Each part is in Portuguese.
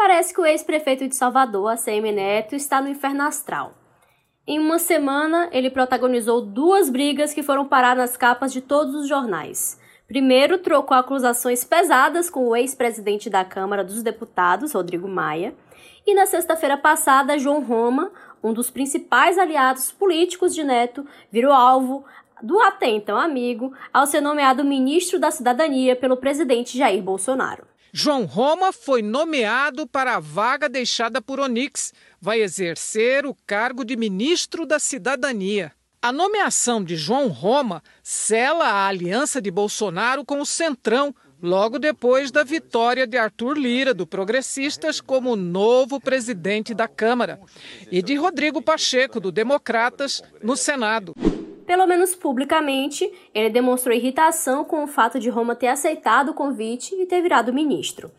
Parece que o ex-prefeito de Salvador, ACM Neto, está no inferno astral. Em uma semana, ele protagonizou duas brigas que foram parar nas capas de todos os jornais. Primeiro, trocou acusações pesadas com o ex-presidente da Câmara dos Deputados, Rodrigo Maia. E na sexta-feira passada, João Roma, um dos principais aliados políticos de Neto, virou alvo do até então amigo ao ser nomeado ministro da Cidadania pelo presidente Jair Bolsonaro. João Roma foi nomeado para a vaga deixada por Onix. Vai exercer o cargo de ministro da Cidadania. A nomeação de João Roma sela a aliança de Bolsonaro com o Centrão, logo depois da vitória de Arthur Lira, do Progressistas, como novo presidente da Câmara, e de Rodrigo Pacheco, do Democratas, no Senado. Pelo menos publicamente, ele demonstrou irritação com o fato de Roma ter aceitado o convite e ter virado ministro.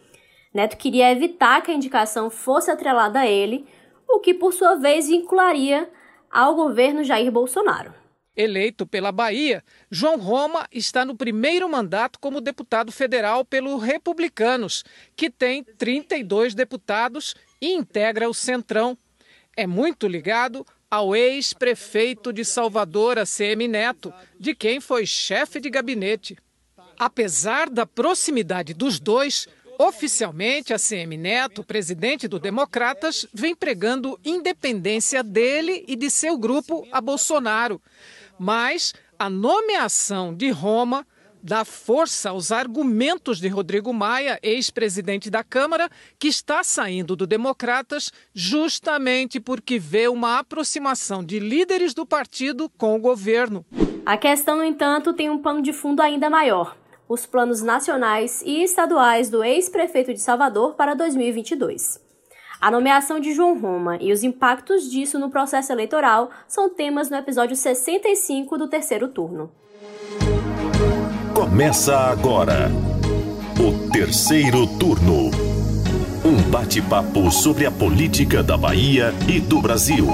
Neto queria evitar que a indicação fosse atrelada a ele, o que por sua vez vincularia ao governo Jair Bolsonaro. Eleito pela Bahia, João Roma está no primeiro mandato como deputado federal pelo Republicanos, que tem 32 deputados e integra o Centrão. É muito ligado ao ex-prefeito de Salvador, ACM Neto, de quem foi chefe de gabinete. Apesar da proximidade dos dois, oficialmente ACM Neto, presidente do Democratas, vem pregando independência dele e de seu grupo a Bolsonaro. Mas a nomeação de Roma dá força aos argumentos de Rodrigo Maia, ex-presidente da Câmara, que está saindo do Democratas justamente porque vê uma aproximação de líderes do partido com o governo. A questão, no entanto, tem um pano de fundo ainda maior: os planos nacionais e estaduais do ex-prefeito de Salvador para 2022. A nomeação de João Roma e os impactos disso no processo eleitoral são temas no episódio 65 do terceiro turno. Começa agora o terceiro turno. Um bate-papo sobre a política da Bahia e do Brasil.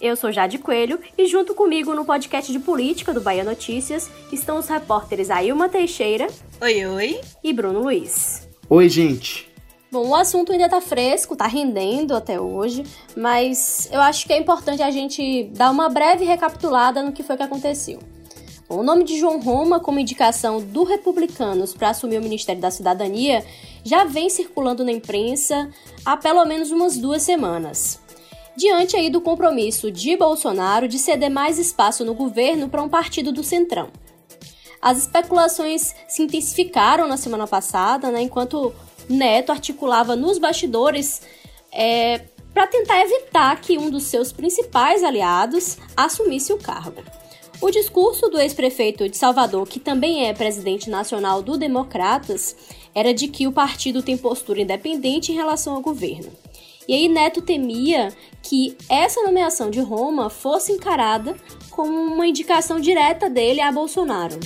Eu sou Jade Coelho e junto comigo no podcast de política do Bahia Notícias estão os repórteres Ailma Teixeira. Oi, oi. E Bruno Luiz. Oi, gente. Bom, o assunto ainda tá fresco, tá rendendo até hoje, mas eu acho que é importante a gente dar uma breve recapitulada no que foi que aconteceu. Bom, o nome de João Roma, como indicação do Republicanos para assumir o Ministério da Cidadania, já vem circulando na imprensa há pelo menos umas duas semanas. Diante aí do compromisso de Bolsonaro de ceder mais espaço no governo para um partido do Centrão. As especulações se intensificaram na semana passada, né, enquanto Neto articulava nos bastidores é, para tentar evitar que um dos seus principais aliados assumisse o cargo. O discurso do ex-prefeito de Salvador, que também é presidente nacional do Democratas, era de que o partido tem postura independente em relação ao governo. E aí Neto temia que essa nomeação de Roma fosse encarada como uma indicação direta dele a Bolsonaro.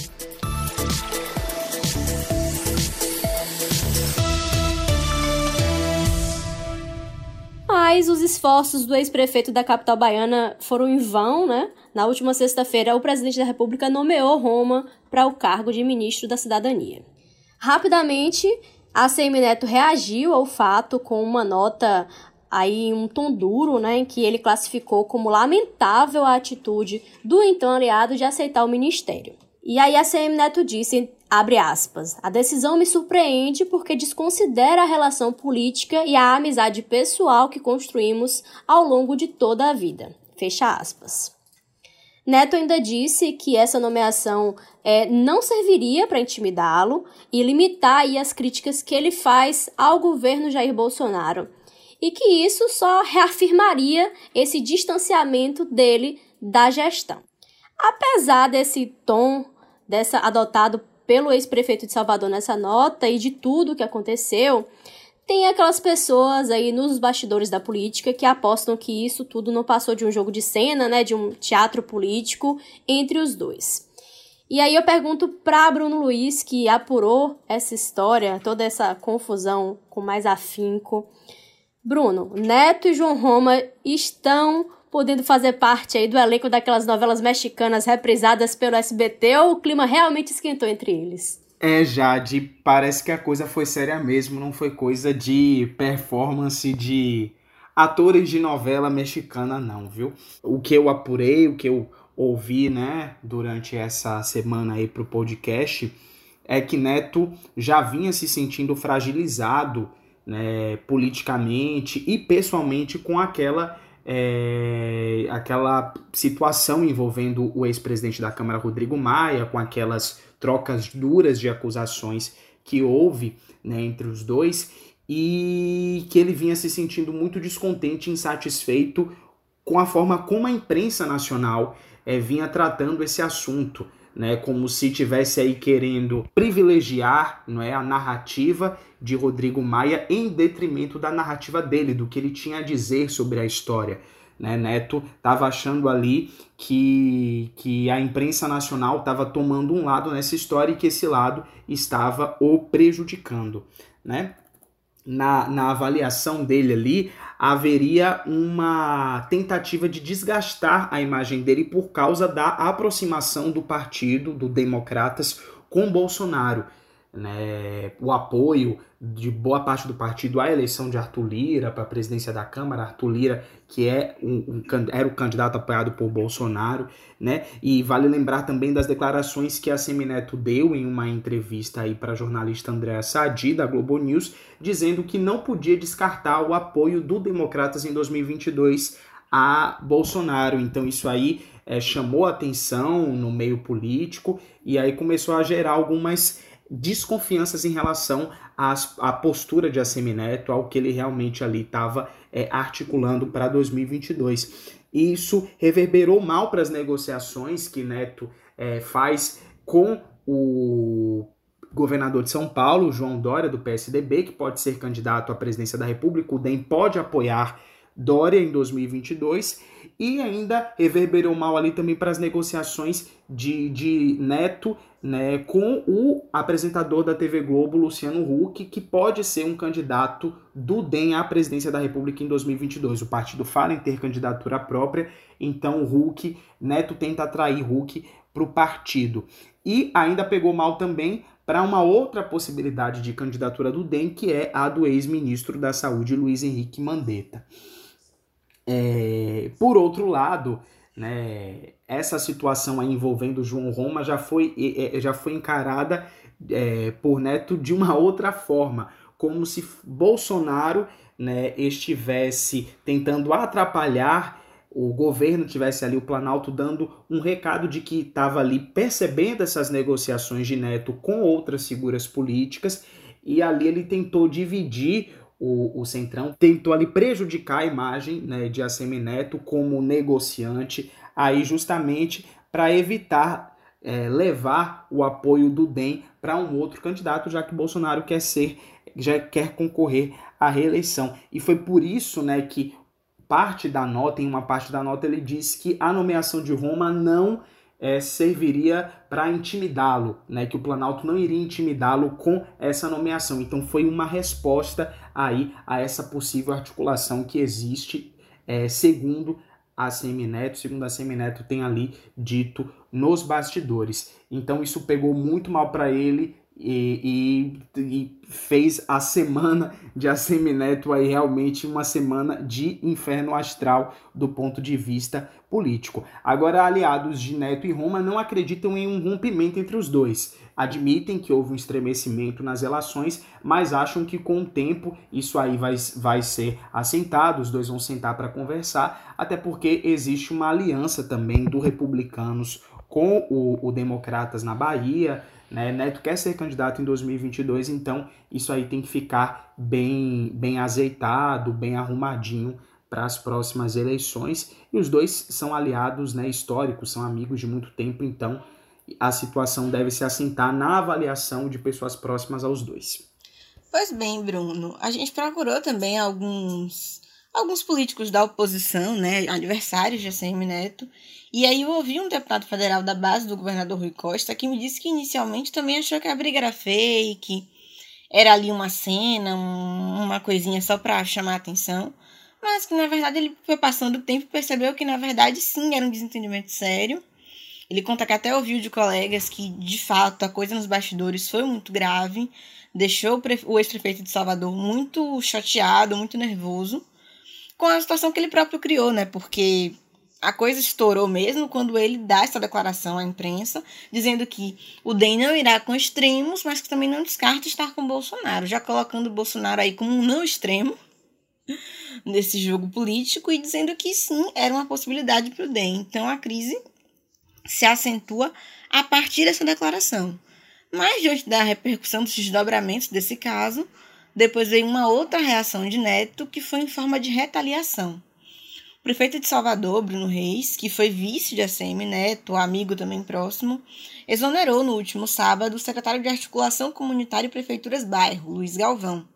Mas os esforços do ex-prefeito da capital baiana foram em vão, né? Na última sexta-feira, o presidente da República nomeou Roma para o cargo de ministro da Cidadania. Rapidamente, a CM Neto reagiu ao fato com uma nota aí um tom duro, né, em que ele classificou como lamentável a atitude do então aliado de aceitar o ministério. E aí a CM Neto disse, abre aspas, a decisão me surpreende porque desconsidera a relação política e a amizade pessoal que construímos ao longo de toda a vida. Fecha aspas. Neto ainda disse que essa nomeação é, não serviria para intimidá-lo e limitar as críticas que ele faz ao governo Jair Bolsonaro, e que isso só reafirmaria esse distanciamento dele da gestão. Apesar desse tom dessa adotado pelo ex-prefeito de Salvador nessa nota e de tudo que aconteceu, tem aquelas pessoas aí nos bastidores da política que apostam que isso tudo não passou de um jogo de cena, né, de um teatro político entre os dois. E aí eu pergunto para Bruno Luiz, que apurou essa história, toda essa confusão com mais afinco. Bruno, Neto e João Roma estão podendo fazer parte aí do elenco daquelas novelas mexicanas reprisadas pelo SBT ou o clima realmente esquentou entre eles? É, Jade, parece que a coisa foi séria mesmo, não foi coisa de performance de atores de novela mexicana, não, viu? O que eu apurei, o que eu ouvi, né, durante essa semana aí pro podcast, é que Neto já vinha se sentindo fragilizado, né, politicamente e pessoalmente com aquela é, aquela situação envolvendo o ex-presidente da Câmara, Rodrigo Maia, com aquelas trocas duras de acusações que houve né, entre os dois, e que ele vinha se sentindo muito descontente, insatisfeito com a forma como a imprensa nacional é, vinha tratando esse assunto, né, como se tivesse aí querendo privilegiar, não é, a narrativa de Rodrigo Maia em detrimento da narrativa dele, do que ele tinha a dizer sobre a história. Né? Neto estava achando ali que, que a imprensa nacional estava tomando um lado nessa história e que esse lado estava o prejudicando. Né? Na, na avaliação dele ali, haveria uma tentativa de desgastar a imagem dele por causa da aproximação do partido, do Democratas, com Bolsonaro. Né, o apoio de boa parte do partido à eleição de Arthur Lira para a presidência da Câmara, Arthur Lira, que é um, um, era o candidato apoiado por Bolsonaro, né? E vale lembrar também das declarações que a Semineto deu em uma entrevista aí para a jornalista Andréa Sadi, da Globo News, dizendo que não podia descartar o apoio do Democratas em 2022 a Bolsonaro. Então isso aí é, chamou atenção no meio político e aí começou a gerar algumas desconfianças em relação às, à postura de Assemineto, ao que ele realmente ali estava é, articulando para 2022. E isso reverberou mal para as negociações que Neto é, faz com o governador de São Paulo, João Dória, do PSDB, que pode ser candidato à presidência da República. O DEM pode apoiar Dória em 2022 e ainda reverberou mal ali também para as negociações de, de Neto né, com o apresentador da TV Globo, Luciano Huck, que pode ser um candidato do DEM à presidência da República em 2022. O partido fala em ter candidatura própria, então Huck, Neto tenta atrair Huck para o partido. E ainda pegou mal também para uma outra possibilidade de candidatura do DEM, que é a do ex-ministro da Saúde, Luiz Henrique Mandetta. É, por outro lado, né, essa situação aí envolvendo João Roma já foi, já foi encarada é, por Neto de uma outra forma, como se Bolsonaro né, estivesse tentando atrapalhar o governo tivesse ali o Planalto dando um recado de que estava ali percebendo essas negociações de Neto com outras figuras políticas e ali ele tentou dividir o, o Centrão, tentou ali prejudicar a imagem né, de Assemineto como negociante, aí justamente para evitar é, levar o apoio do DEM para um outro candidato, já que Bolsonaro quer ser, já quer concorrer à reeleição. E foi por isso né, que parte da nota, em uma parte da nota, ele diz que a nomeação de Roma não é, serviria para intimidá-lo, né, que o Planalto não iria intimidá-lo com essa nomeação. Então foi uma resposta aí a essa possível articulação que existe, é, segundo a Semineto, segundo a Semineto tem ali dito nos bastidores. Então isso pegou muito mal para ele e, e, e, fez a semana de Assemineto aí realmente uma semana de inferno astral do ponto de vista político. Agora, aliados de Neto e Roma não acreditam em um rompimento entre os dois. Admitem que houve um estremecimento nas relações, mas acham que com o tempo isso aí vai, vai ser assentado, os dois vão sentar para conversar, até porque existe uma aliança também do Republicanos com o, o Democratas na Bahia, né? Neto quer ser candidato em 2022, então isso aí tem que ficar bem, bem azeitado, bem arrumadinho para as próximas eleições. E os dois são aliados né, históricos, são amigos de muito tempo, então a situação deve se assentar na avaliação de pessoas próximas aos dois. Pois bem, Bruno, a gente procurou também alguns alguns políticos da oposição, né, adversários de ACM Neto, e aí eu ouvi um deputado federal da base do governador Rui Costa que me disse que inicialmente também achou que a briga era fake, era ali uma cena, um, uma coisinha só para chamar atenção, mas que na verdade ele foi passando o tempo e percebeu que na verdade sim era um desentendimento sério. Ele conta que até ouviu de colegas que de fato a coisa nos bastidores foi muito grave, deixou o ex-prefeito de Salvador muito chateado, muito nervoso com a situação que ele próprio criou, né? Porque a coisa estourou mesmo quando ele dá essa declaração à imprensa, dizendo que o DEM não irá com extremos, mas que também não descarta estar com Bolsonaro, já colocando o Bolsonaro aí como um não extremo nesse jogo político e dizendo que sim, era uma possibilidade para o DEM. Então a crise se acentua a partir dessa declaração. Mas diante da repercussão dos desdobramentos desse caso, depois veio uma outra reação de Neto, que foi em forma de retaliação. O prefeito de Salvador, Bruno Reis, que foi vice de ACM Neto, amigo também próximo, exonerou no último sábado o secretário de Articulação Comunitária e Prefeituras Bairro, Luiz Galvão,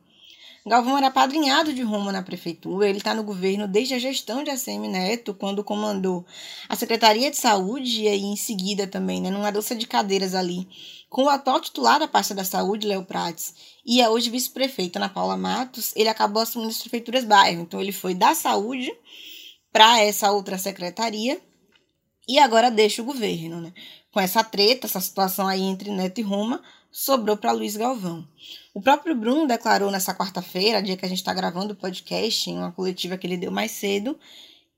Galvão era padrinhado de Roma na prefeitura, ele está no governo desde a gestão de ACM Neto, quando comandou a Secretaria de Saúde e aí em seguida também, né, numa dança de cadeiras ali, com o atual titular da pasta da saúde, Léo Prates, e a hoje vice-prefeita Ana Paula Matos, ele acabou assumindo as prefeituras bairro. Então ele foi da saúde para essa outra secretaria e agora deixa o governo, né? Com essa treta, essa situação aí entre Neto e Roma, sobrou para Luiz Galvão. O próprio Bruno declarou nessa quarta-feira, dia que a gente está gravando o podcast, em uma coletiva que ele deu mais cedo,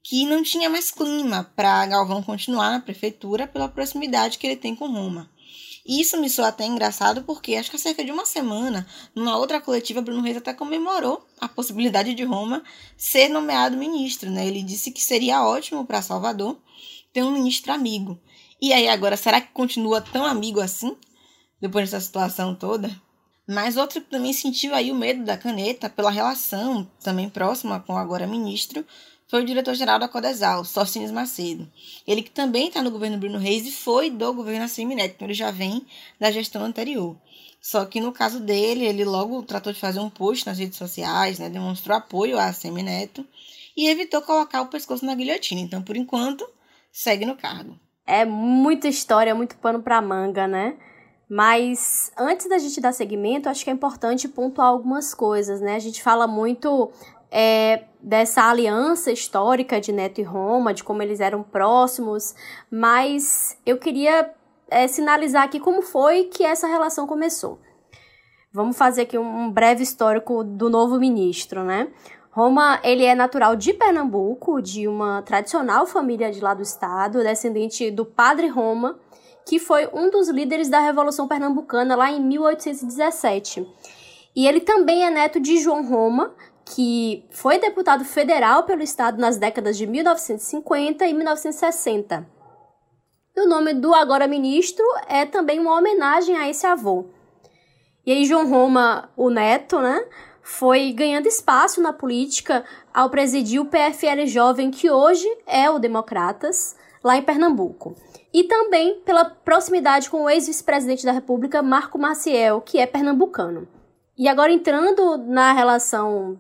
que não tinha mais clima para Galvão continuar na prefeitura pela proximidade que ele tem com Roma. Isso me soa até engraçado porque acho que há cerca de uma semana, numa outra coletiva, Bruno Reis até comemorou a possibilidade de Roma ser nomeado ministro. Né? Ele disse que seria ótimo para Salvador ter um ministro amigo. E aí agora, será que continua tão amigo assim? depois dessa situação toda. Mas outro que também sentiu aí o medo da caneta pela relação também próxima com o agora ministro foi o diretor-geral da Codesal, Sócines Macedo. Ele que também está no governo Bruno Reis e foi do governo Assemineto, então ele já vem da gestão anterior. Só que no caso dele, ele logo tratou de fazer um post nas redes sociais, né, demonstrou apoio a Semineto e evitou colocar o pescoço na guilhotina. Então, por enquanto, segue no cargo. É muita história, muito pano para manga, né? Mas antes da gente dar seguimento, acho que é importante pontuar algumas coisas, né? A gente fala muito é, dessa aliança histórica de Neto e Roma, de como eles eram próximos, mas eu queria é, sinalizar aqui como foi que essa relação começou. Vamos fazer aqui um breve histórico do novo ministro, né? Roma, ele é natural de Pernambuco, de uma tradicional família de lá do estado, descendente do padre Roma, que foi um dos líderes da Revolução Pernambucana lá em 1817. E ele também é neto de João Roma, que foi deputado federal pelo estado nas décadas de 1950 e 1960. E o nome do agora ministro é também uma homenagem a esse avô. E aí João Roma, o neto, né, foi ganhando espaço na política ao presidir o PFL Jovem, que hoje é o Democratas, lá em Pernambuco e também pela proximidade com o ex-vice-presidente da República, Marco Maciel, que é pernambucano. E agora entrando na relação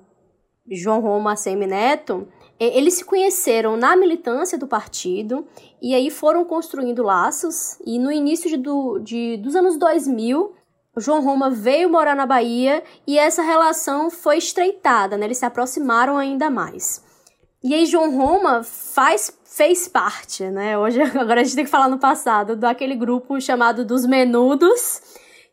João Roma ACM Neto, eles se conheceram na militância do partido e aí foram construindo laços e no início de, do, de, dos anos 2000 João Roma veio morar na Bahia e essa relação foi estreitada, né? eles se aproximaram ainda mais. E aí João Roma faz fez parte, né? Hoje, agora a gente tem que falar no passado, daquele grupo chamado dos Menudos,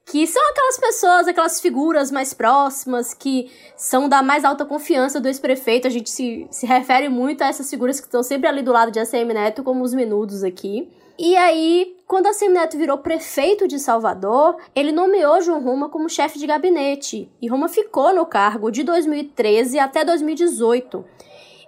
que são aquelas pessoas, aquelas figuras mais próximas, que são da mais alta confiança do ex-prefeito. A gente se, se refere muito a essas figuras que estão sempre ali do lado de ACM Neto, como os Menudos aqui. E aí, quando ACM Neto virou prefeito de Salvador, ele nomeou João Roma como chefe de gabinete. E Roma ficou no cargo de 2013 até 2018.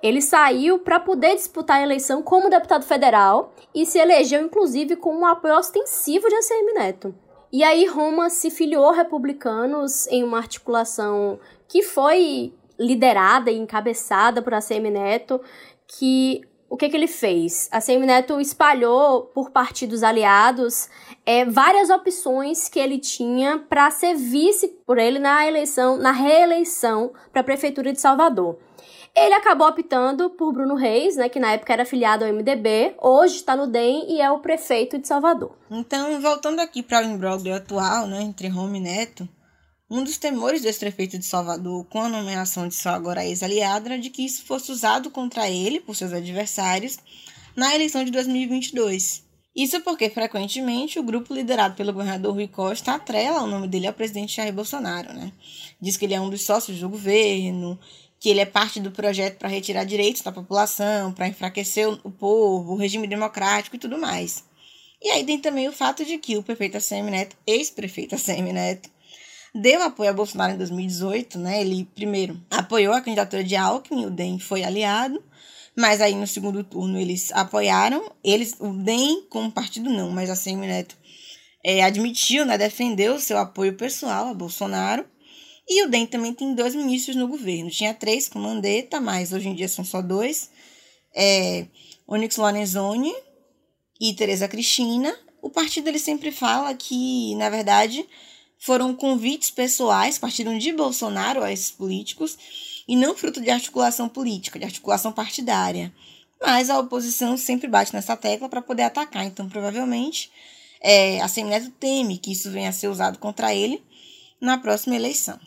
Ele saiu para poder disputar a eleição como deputado federal e se elegeu, inclusive, com um apoio ostensivo de ACM Neto. E aí Roma se filiou republicanos em uma articulação que foi liderada e encabeçada por ACM Neto, que o que, que ele fez? A ACM Neto espalhou por partidos aliados é, várias opções que ele tinha para ser vice por ele na eleição, na reeleição para a prefeitura de Salvador. Ele acabou optando por Bruno Reis, né, que na época era afiliado ao MDB, hoje está no DEM e é o prefeito de Salvador. Então, voltando aqui para o imbróglio atual, né, entre Roma e Neto, Um dos temores do ex-prefeito de Salvador com a nomeação de sua agora ex-aliada era de que isso fosse usado contra ele, por seus adversários, na eleição de 2022. Isso porque, frequentemente, o grupo liderado pelo governador Rui Costa atrela o nome dele ao presidente Jair Bolsonaro, né? Diz que ele é um dos sócios do governo, que ele é parte do projeto para retirar direitos da população, para enfraquecer o povo, o regime democrático e tudo mais. E aí tem também o fato de que o prefeito ACM Neto, ex-prefeito ACM Neto, deu apoio a Bolsonaro em 2018, né? Ele primeiro apoiou a candidatura de Alckmin, o DEM foi aliado, mas aí no segundo turno eles apoiaram, eles, o DEM como partido não, mas a CM Neto é, admitiu, né, defendeu seu apoio pessoal a Bolsonaro. E o DEM também tem dois ministros no governo. Tinha três com Mandetta, mas hoje em dia são só dois. É, Onyx Lorenzoni e Tereza Cristina. O partido ele sempre fala que, na verdade, foram convites pessoais, partiram de Bolsonaro a esses políticos, e não fruto de articulação política, de articulação partidária. Mas a oposição sempre bate nessa tecla para poder atacar. Então, provavelmente, é, a Semineto teme que isso venha a ser usado contra ele na próxima eleição.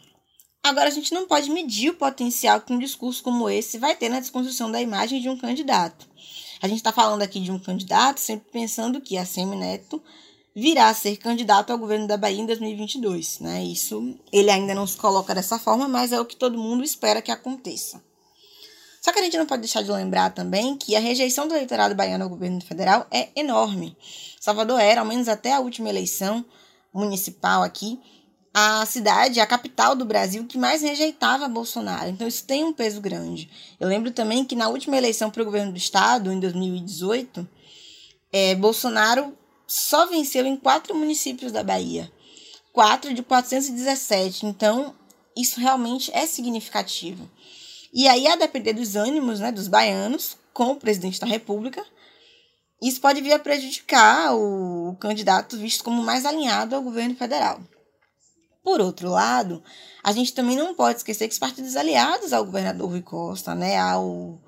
Agora, a gente não pode medir o potencial que um discurso como esse vai ter na desconstrução da imagem de um candidato. A gente está falando aqui de um candidato sempre pensando que a Semineto virá a ser candidato ao governo da Bahia em 2022. Né? Isso ele ainda não se coloca dessa forma, mas é o que todo mundo espera que aconteça. Só que a gente não pode deixar de lembrar também que a rejeição do eleitorado baiano ao governo federal é enorme. Salvador era, ao menos até a última eleição municipal aqui, a cidade, a capital do Brasil que mais rejeitava Bolsonaro. Então isso tem um peso grande. Eu lembro também que na última eleição para o governo do estado, em 2018, é, Bolsonaro só venceu em quatro municípios da Bahia. Quatro de 417. Então, isso realmente é significativo. E aí, a depender dos ânimos né, dos baianos com o presidente da República, isso pode vir a prejudicar o candidato visto como mais alinhado ao governo federal. Por outro lado, a gente também não pode esquecer que os partidos aliados ao governador Rui Costa, né, ao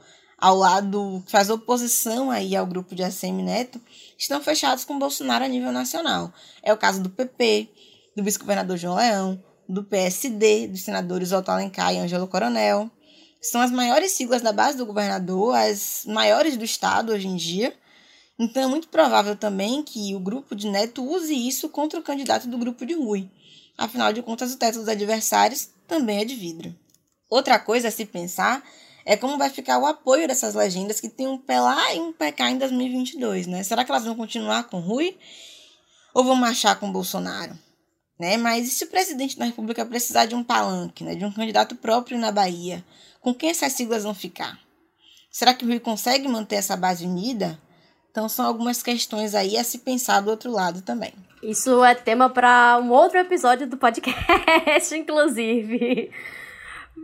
ao lado que faz oposição aí ao grupo de ACM Neto, estão fechados com Bolsonaro a nível nacional. É o caso do PP, do vice-governador João Leão, do PSD, dos senadores Otto Alencar e Ângelo Coronel. São as maiores siglas da base do governador, as maiores do estado hoje em dia. Então é muito provável também que o grupo de Neto use isso contra o candidato do grupo de Rui. Afinal de contas, o teto dos adversários também é de vidro. Outra coisa a se pensar é como vai ficar o apoio dessas legendas que tem um pé lá e um pé cá em 2022, né? Será que elas vão continuar com Rui ou vão marchar com Bolsonaro? Né? Mas e se o presidente da República precisar de um palanque, né? de um candidato próprio na Bahia? Com quem essas siglas vão ficar? Será que o Rui consegue manter essa base unida? Então são algumas questões aí a se pensar do outro lado também. Isso é tema para um outro episódio do podcast, inclusive.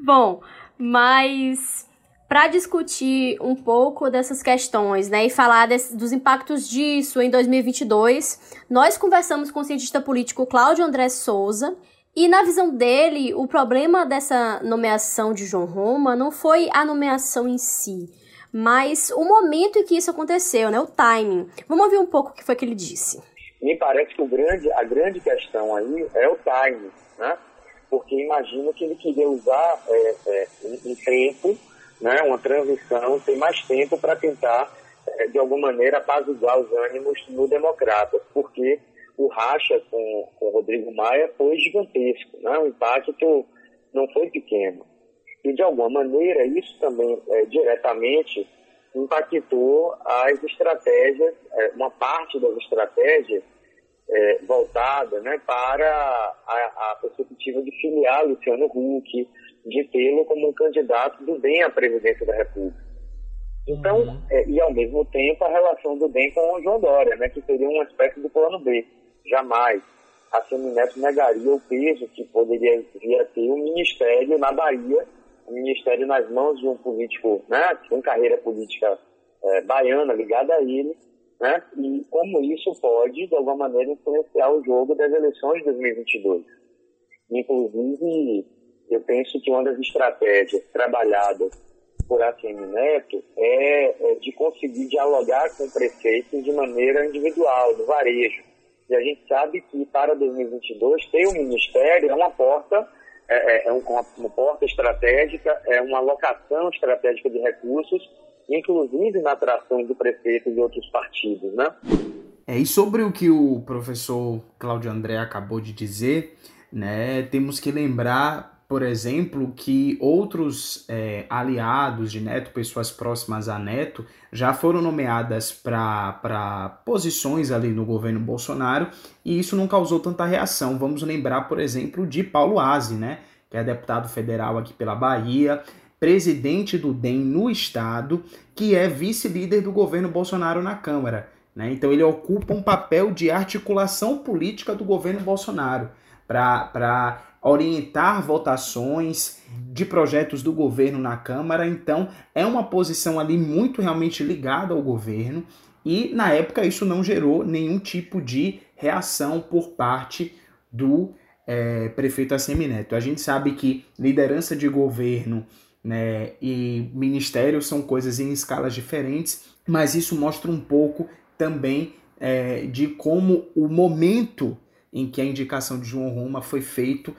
Bom, mas para discutir um pouco dessas questões, né, e falar desse, dos impactos disso em 2022, nós conversamos com o cientista político Cláudio André Souza, e na visão dele, o problema dessa nomeação de João Roma não foi a nomeação em si, mas o momento em que isso aconteceu, né, o timing. Vamos ouvir um pouco o que foi que ele disse. Me parece que o grande, a grande questão aí é o timing, né? Porque imagino que ele queria usar é, é, um tempo né, uma transição, tem mais tempo para tentar, eh, de alguma maneira, apaziguar os ânimos no Democratas, porque o racha com, com o Rodrigo Maia foi gigantesco, né, um impacto não foi pequeno. E, de alguma maneira, isso também é, diretamente impactou as estratégias, é, uma parte das estratégias é, voltada né, para a, a perspectiva de filiar Luciano Huck, de tê-lo como um candidato do DEM à presidência da República. Então, uhum. é, e ao mesmo tempo a relação do DEM com o João Dória, né, que seria uma espécie de plano B. Jamais a Semineto negaria o peso que poderia vir a ter o um ministério na Bahia, ministério nas mãos de um político né, com carreira política é, baiana ligada a ele, né, e como isso pode, de alguma maneira, influenciar o jogo das eleições de 2022. Inclusive, eu penso que uma das estratégias trabalhadas por ACM Neto é, é de conseguir dialogar com prefeitos de maneira individual, do varejo. E a gente sabe que para 2022 ter um ministério é uma porta, é, é, é uma, uma porta estratégica, é uma alocação estratégica de recursos, inclusive na atração do prefeito e de outros partidos, né? É, e sobre o que o professor Cláudio André acabou de dizer, né, temos que lembrar por exemplo, que outros é, aliados de Neto, pessoas próximas a Neto, já foram nomeadas para posições ali no governo Bolsonaro e isso não causou tanta reação. Vamos lembrar, por exemplo, de Paulo Aze, né, que é deputado federal aqui pela Bahia, presidente do DEM no estado, que é vice-líder do governo Bolsonaro na Câmara. Né? Então ele ocupa um papel de articulação política do governo Bolsonaro para orientar votações de projetos do governo na Câmara. Então, é uma posição ali muito realmente ligada ao governo. E na época isso não gerou nenhum tipo de reação por parte do é, prefeito Assemineto. A gente sabe que liderança de governo né, e ministério são coisas em escalas diferentes, mas isso mostra um pouco também é, de como o momento em que a indicação de João Roma foi feito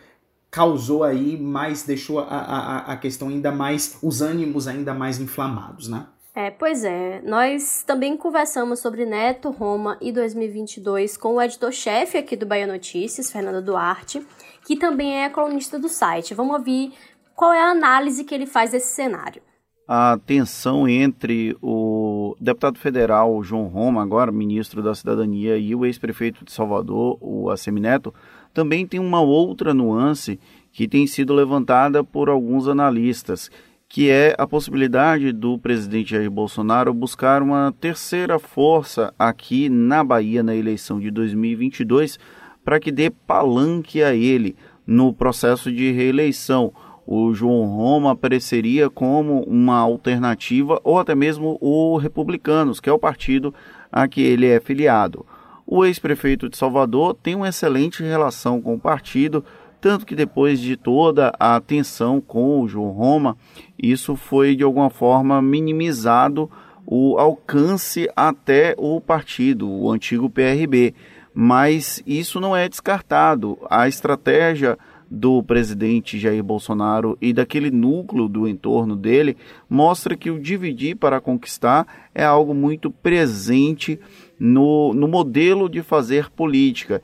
causou aí mais, deixou a, a, a questão ainda mais, os ânimos ainda mais inflamados, né? É, pois é. Nós também conversamos sobre Neto, Roma e 2022 com o editor-chefe aqui do Bahia Notícias, Fernando Duarte, que também é colunista do site. Vamos ouvir qual é a análise que ele faz desse cenário. A tensão entre o deputado federal João Roma, agora ministro da Cidadania, e o ex-prefeito de Salvador, o Assemineto, também tem uma outra nuance que tem sido levantada por alguns analistas, que é a possibilidade do presidente Jair Bolsonaro buscar uma terceira força aqui na Bahia na eleição de 2022 para que dê palanque a ele no processo de reeleição. O João Roma apareceria como uma alternativa ou até mesmo o Republicanos, que é o partido a que ele é filiado. O ex-prefeito de Salvador tem uma excelente relação com o partido, tanto que depois de toda a tensão com o João Roma, isso foi de alguma forma minimizado o alcance até o partido, o antigo PRB. Mas isso não é descartado. A estratégia do presidente Jair Bolsonaro e daquele núcleo do entorno dele mostra que o dividir para conquistar é algo muito presente no, no modelo de fazer política.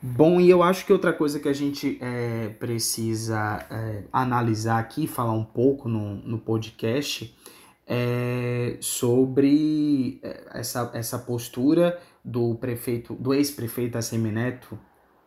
Bom, e eu acho que outra coisa que a gente é, precisa é, analisar aqui, falar um pouco no, no podcast, é sobre é, essa, essa postura do prefeito, do ex-prefeito Assemineto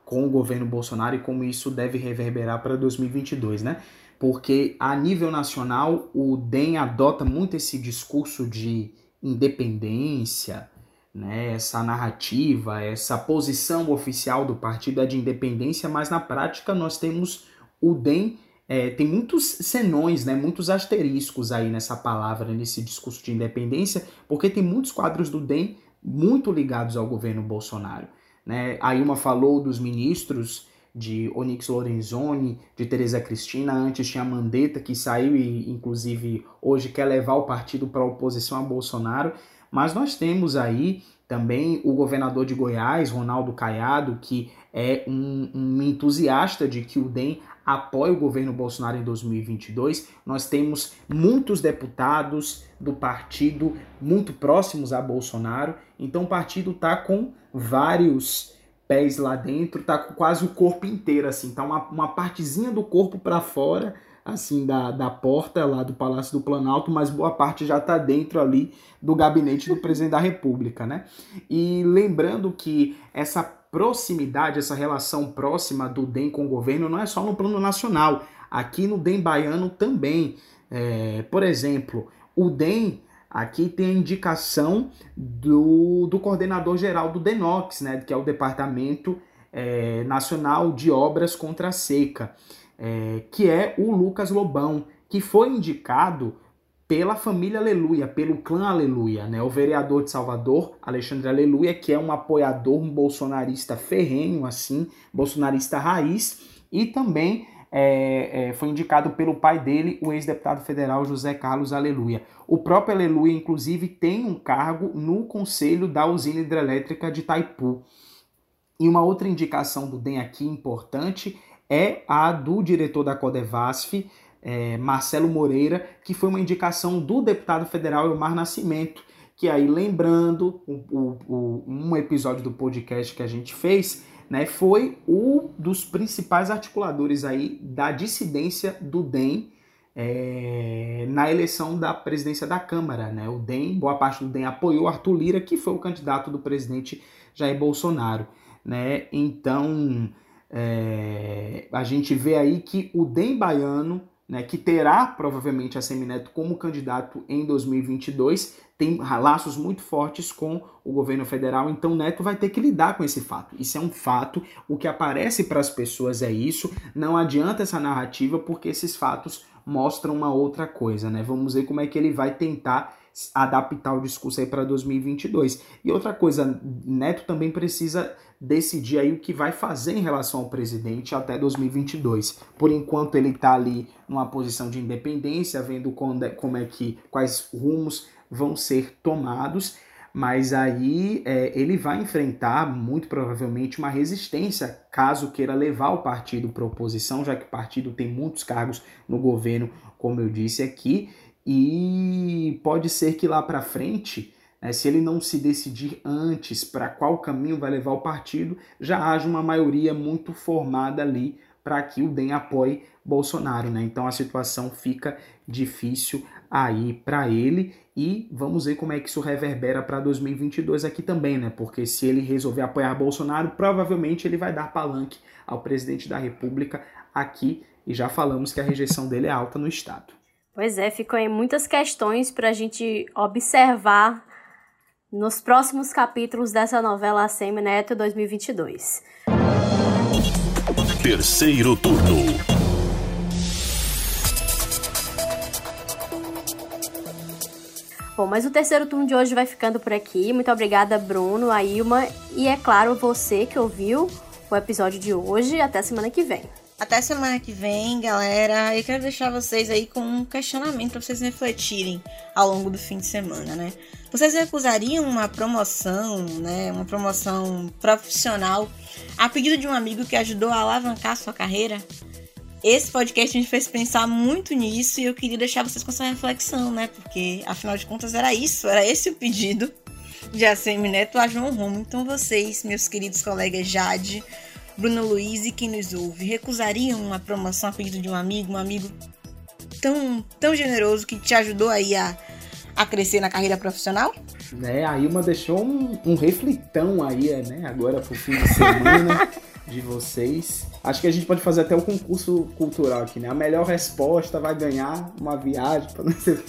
com o governo Bolsonaro e como isso deve reverberar para 2022, né? Porque a nível nacional o DEM adota muito esse discurso de independência, né, essa narrativa, essa posição oficial do partido é de independência, mas na prática nós temos o DEM, é, tem muitos senões, né, muitos asteriscos aí nessa palavra, nesse discurso de independência, porque tem muitos quadros do DEM muito ligados ao governo Bolsonaro. Né? A Ilma falou dos ministros de Onyx Lorenzoni, de Tereza Cristina, antes tinha Mandetta, que saiu e inclusive hoje quer levar o partido para oposição a Bolsonaro. Mas nós temos aí também o governador de Goiás, Ronaldo Caiado, que é um, um entusiasta de que o DEM apoie o governo Bolsonaro em 2022. Nós temos muitos deputados do partido muito próximos a Bolsonaro, então o partido está com vários pés lá dentro, tá com quase o corpo inteiro, assim, tá uma, uma partezinha do corpo para fora assim da, da porta lá do Palácio do Planalto, mas boa parte já está dentro ali do gabinete do presidente da República, né? E lembrando que essa proximidade, essa relação próxima do DEM com o governo não é só no plano nacional, aqui no DEM baiano também. É, por exemplo, o DEM aqui tem a indicação do, do coordenador geral do DENOX, né, que é o Departamento é, Nacional de Obras contra a Seca é, que é o Lucas Lobão, que foi indicado pela família Aleluia, pelo clã Aleluia, né? O vereador de Salvador, Alexandre Aleluia, que é um apoiador, um bolsonarista ferrenho, assim, bolsonarista raiz, e também é, é, foi indicado pelo pai dele, o ex-deputado federal José Carlos Aleluia. O próprio Aleluia, inclusive, tem um cargo no conselho da usina hidrelétrica de Taipu. E uma outra indicação do DEM aqui importante é a do diretor da Codevasf, é, Marcelo Moreira, que foi uma indicação do deputado federal Elmar Nascimento, que aí lembrando o, o, o, um episódio do podcast que a gente fez, né, foi um dos principais articuladores aí da dissidência do DEM é, na eleição da presidência da Câmara. Né? O DEM, boa parte do DEM apoiou Arthur Lira, que foi o candidato do presidente Jair Bolsonaro. Né? Então, é, a gente vê aí que o DEM baiano, né, que terá provavelmente a Semineto como candidato em 2022, tem laços muito fortes com o governo federal, então Neto vai ter que lidar com esse fato. Isso é um fato, o que aparece para as pessoas é isso, não adianta essa narrativa porque esses fatos mostram uma outra coisa, né? Vamos ver como é que ele vai tentar adaptar o discurso aí para 2022. E outra coisa, Neto também precisa decidir aí o que vai fazer em relação ao presidente até 2022. Por enquanto ele está ali numa posição de independência, vendo como é que quais rumos vão ser tomados, mas aí é, ele vai enfrentar muito provavelmente uma resistência caso queira levar o partido para oposição, já que o partido tem muitos cargos no governo, como eu disse aqui, e pode ser que lá para frente, né, se ele não se decidir antes para qual caminho vai levar o partido, já haja uma maioria muito formada ali para que o DEM apoie Bolsonaro. Né? Então a situação fica difícil aí para ele e vamos ver como é que isso reverbera para 2022 aqui também, né? Porque se ele resolver apoiar Bolsonaro, provavelmente ele vai dar palanque ao presidente da República aqui e já falamos que a rejeição dele é alta no estado. Pois é, ficam aí muitas questões para a gente observar nos próximos capítulos dessa novela Semi Neto 2022. Terceiro turno. Bom, mas o terceiro turno de hoje vai ficando por aqui. Muito obrigada, Bruno, a Ilma e, é claro, você que ouviu o episódio de hoje. Até semana que vem. Até semana que vem, galera. Eu quero deixar vocês aí com um questionamento para vocês refletirem ao longo do fim de semana, né? Vocês recusariam uma promoção, né? Uma promoção profissional a pedido de um amigo que ajudou a alavancar sua carreira? Esse podcast me fez pensar muito nisso e eu queria deixar vocês com essa reflexão, né? Porque afinal de contas era isso, era esse o pedido de ACM Neto a João Romo. Então vocês, meus queridos colegas Jade, Bruno Luiz e quem nos ouve, recusariam uma promoção a pedido de um amigo, um amigo tão, tão generoso que te ajudou aí a, a crescer na carreira profissional? Né, a Ilma deixou um, um reflitão aí, né, agora pro fim de semana de vocês. Acho que a gente pode fazer até o um concurso cultural aqui, né? A melhor resposta vai ganhar uma viagem para não ser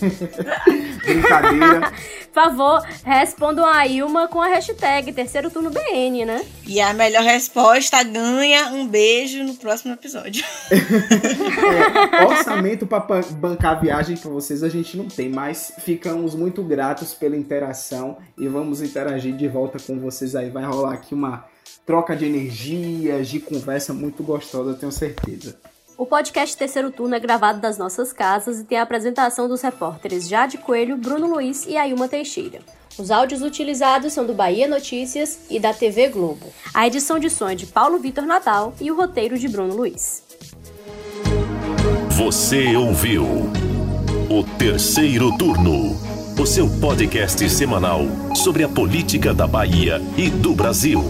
brincadeira. Por favor, respondam a Ilma com a hashtag terceiro turno BN, né? E a melhor resposta ganha um beijo no próximo episódio. é, orçamento para bancar a viagem para vocês a gente não tem, mas ficamos muito gratos pela interação e vamos interagir de volta com vocês aí. Vai rolar aqui uma troca de energias, de conversa muito gostosa, tenho certeza. O podcast Terceiro Turno é gravado das nossas casas e tem a apresentação dos repórteres Jade Coelho, Bruno Luiz e Ayuma Teixeira. Os áudios utilizados são do Bahia Notícias e da TV Globo. A edição de som é de Paulo Vitor Natal e o roteiro de Bruno Luiz. Você ouviu o Terceiro Turno, o seu podcast semanal sobre a política da Bahia e do Brasil.